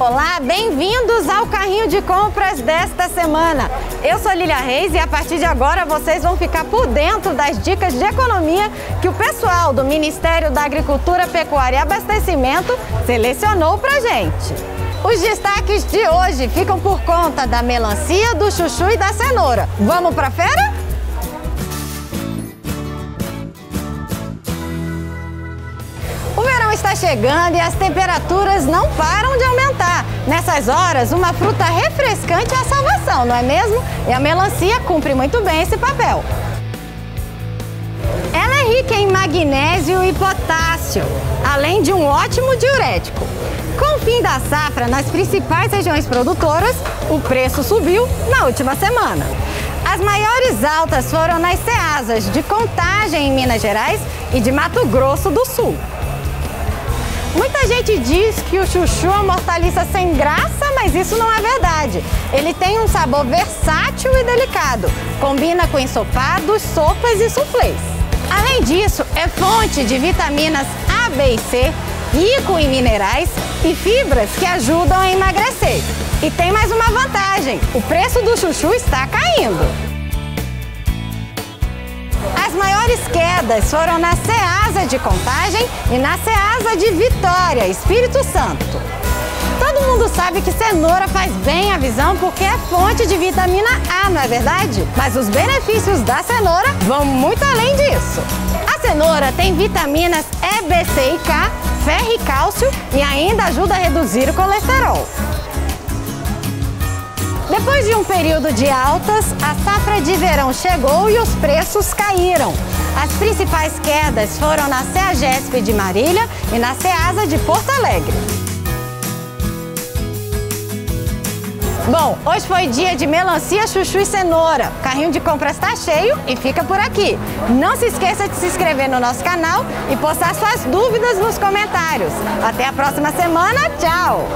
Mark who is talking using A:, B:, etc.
A: Olá, bem-vindos ao carrinho de compras desta semana. Eu sou Lilia Reis e a partir de agora vocês vão ficar por dentro das dicas de economia que o pessoal do Ministério da Agricultura, Pecuária e Abastecimento selecionou pra gente. Os destaques de hoje ficam por conta da melancia, do chuchu e da cenoura. Vamos pra feira? Está chegando e as temperaturas não param de aumentar. Nessas horas, uma fruta refrescante é a salvação, não é mesmo? E a melancia cumpre muito bem esse papel. Ela é rica em magnésio e potássio, além de um ótimo diurético. Com o fim da safra nas principais regiões produtoras, o preço subiu na última semana. As maiores altas foram nas ceasas de Contagem, em Minas Gerais, e de Mato Grosso do Sul. Muita gente diz que o chuchu é uma hortaliça sem graça, mas isso não é verdade. Ele tem um sabor versátil e delicado. Combina com ensopados, sopas e soufflés. Além disso, é fonte de vitaminas A, B e C, rico em minerais e fibras que ajudam a emagrecer. E tem mais uma vantagem: o preço do chuchu está caindo. Maiores quedas foram na Ceasa de Contagem e na Ceasa de Vitória, Espírito Santo. Todo mundo sabe que cenoura faz bem à visão porque é fonte de vitamina A, não é verdade? Mas os benefícios da cenoura vão muito além disso. A cenoura tem vitaminas E, B, C e K, ferro e cálcio e ainda ajuda a reduzir o colesterol. Depois de um período de altas, a safra de verão chegou e os preços caíram. As principais quedas foram na CEAGESP de Marília e na CEASA de Porto Alegre. Bom, hoje foi dia de melancia, chuchu e cenoura. O carrinho de compras está cheio e fica por aqui. Não se esqueça de se inscrever no nosso canal e postar suas dúvidas nos comentários. Até a próxima semana, tchau!